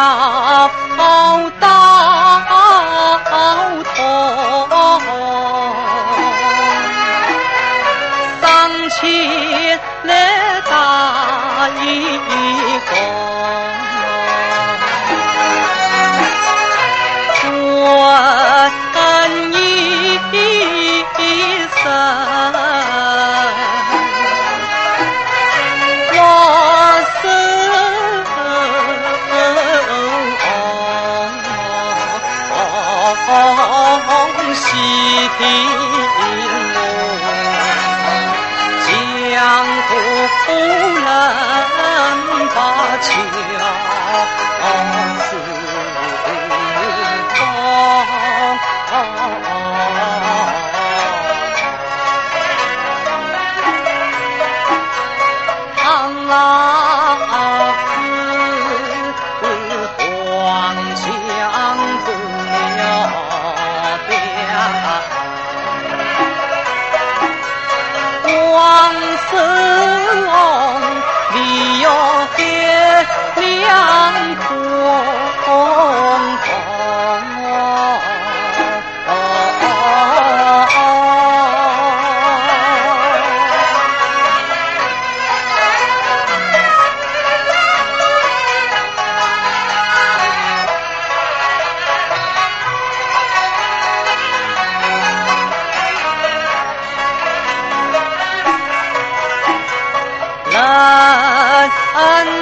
小到头，上前来打一情浓江湖人把酒思唐郎思黄金两空空。安安。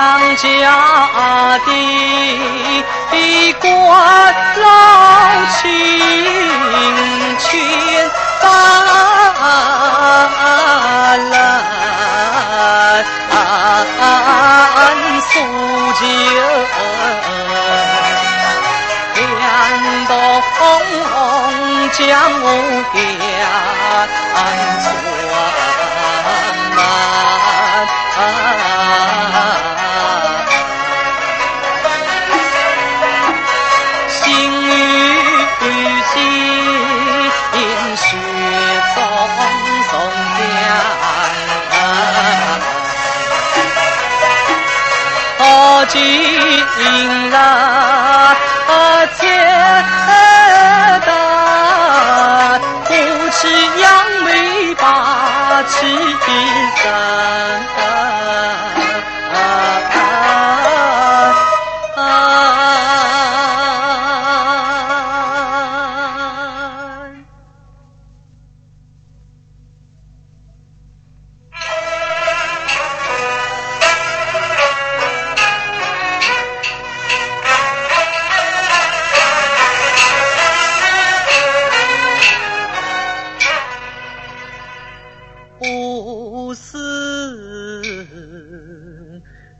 躬。家的官老亲千般来诉旧，两东将我断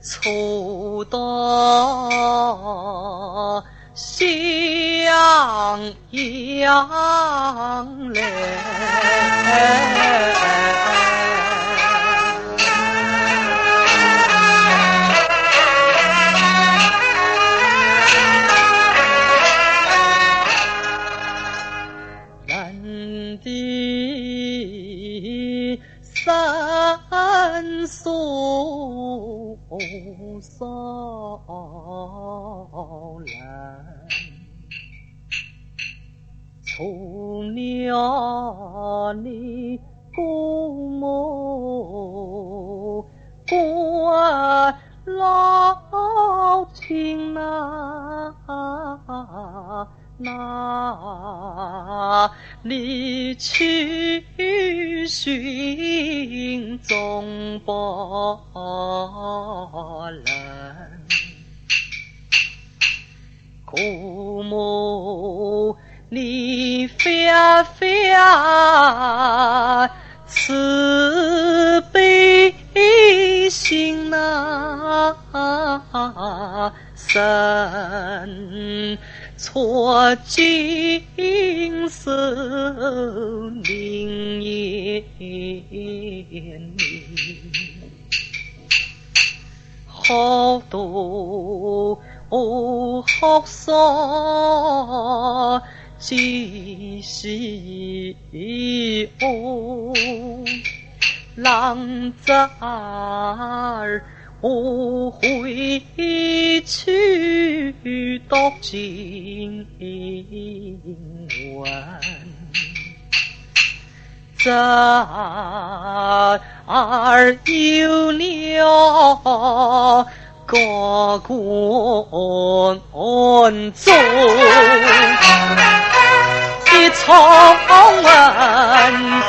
初到襄阳来三宿少来。从了你父母关老亲呐，那离去寻踪不能。姑母，你飞飞生错金色明艳好多。哦，好丧，几时哦，浪在儿回去读经文，在儿有了。个官中一苍文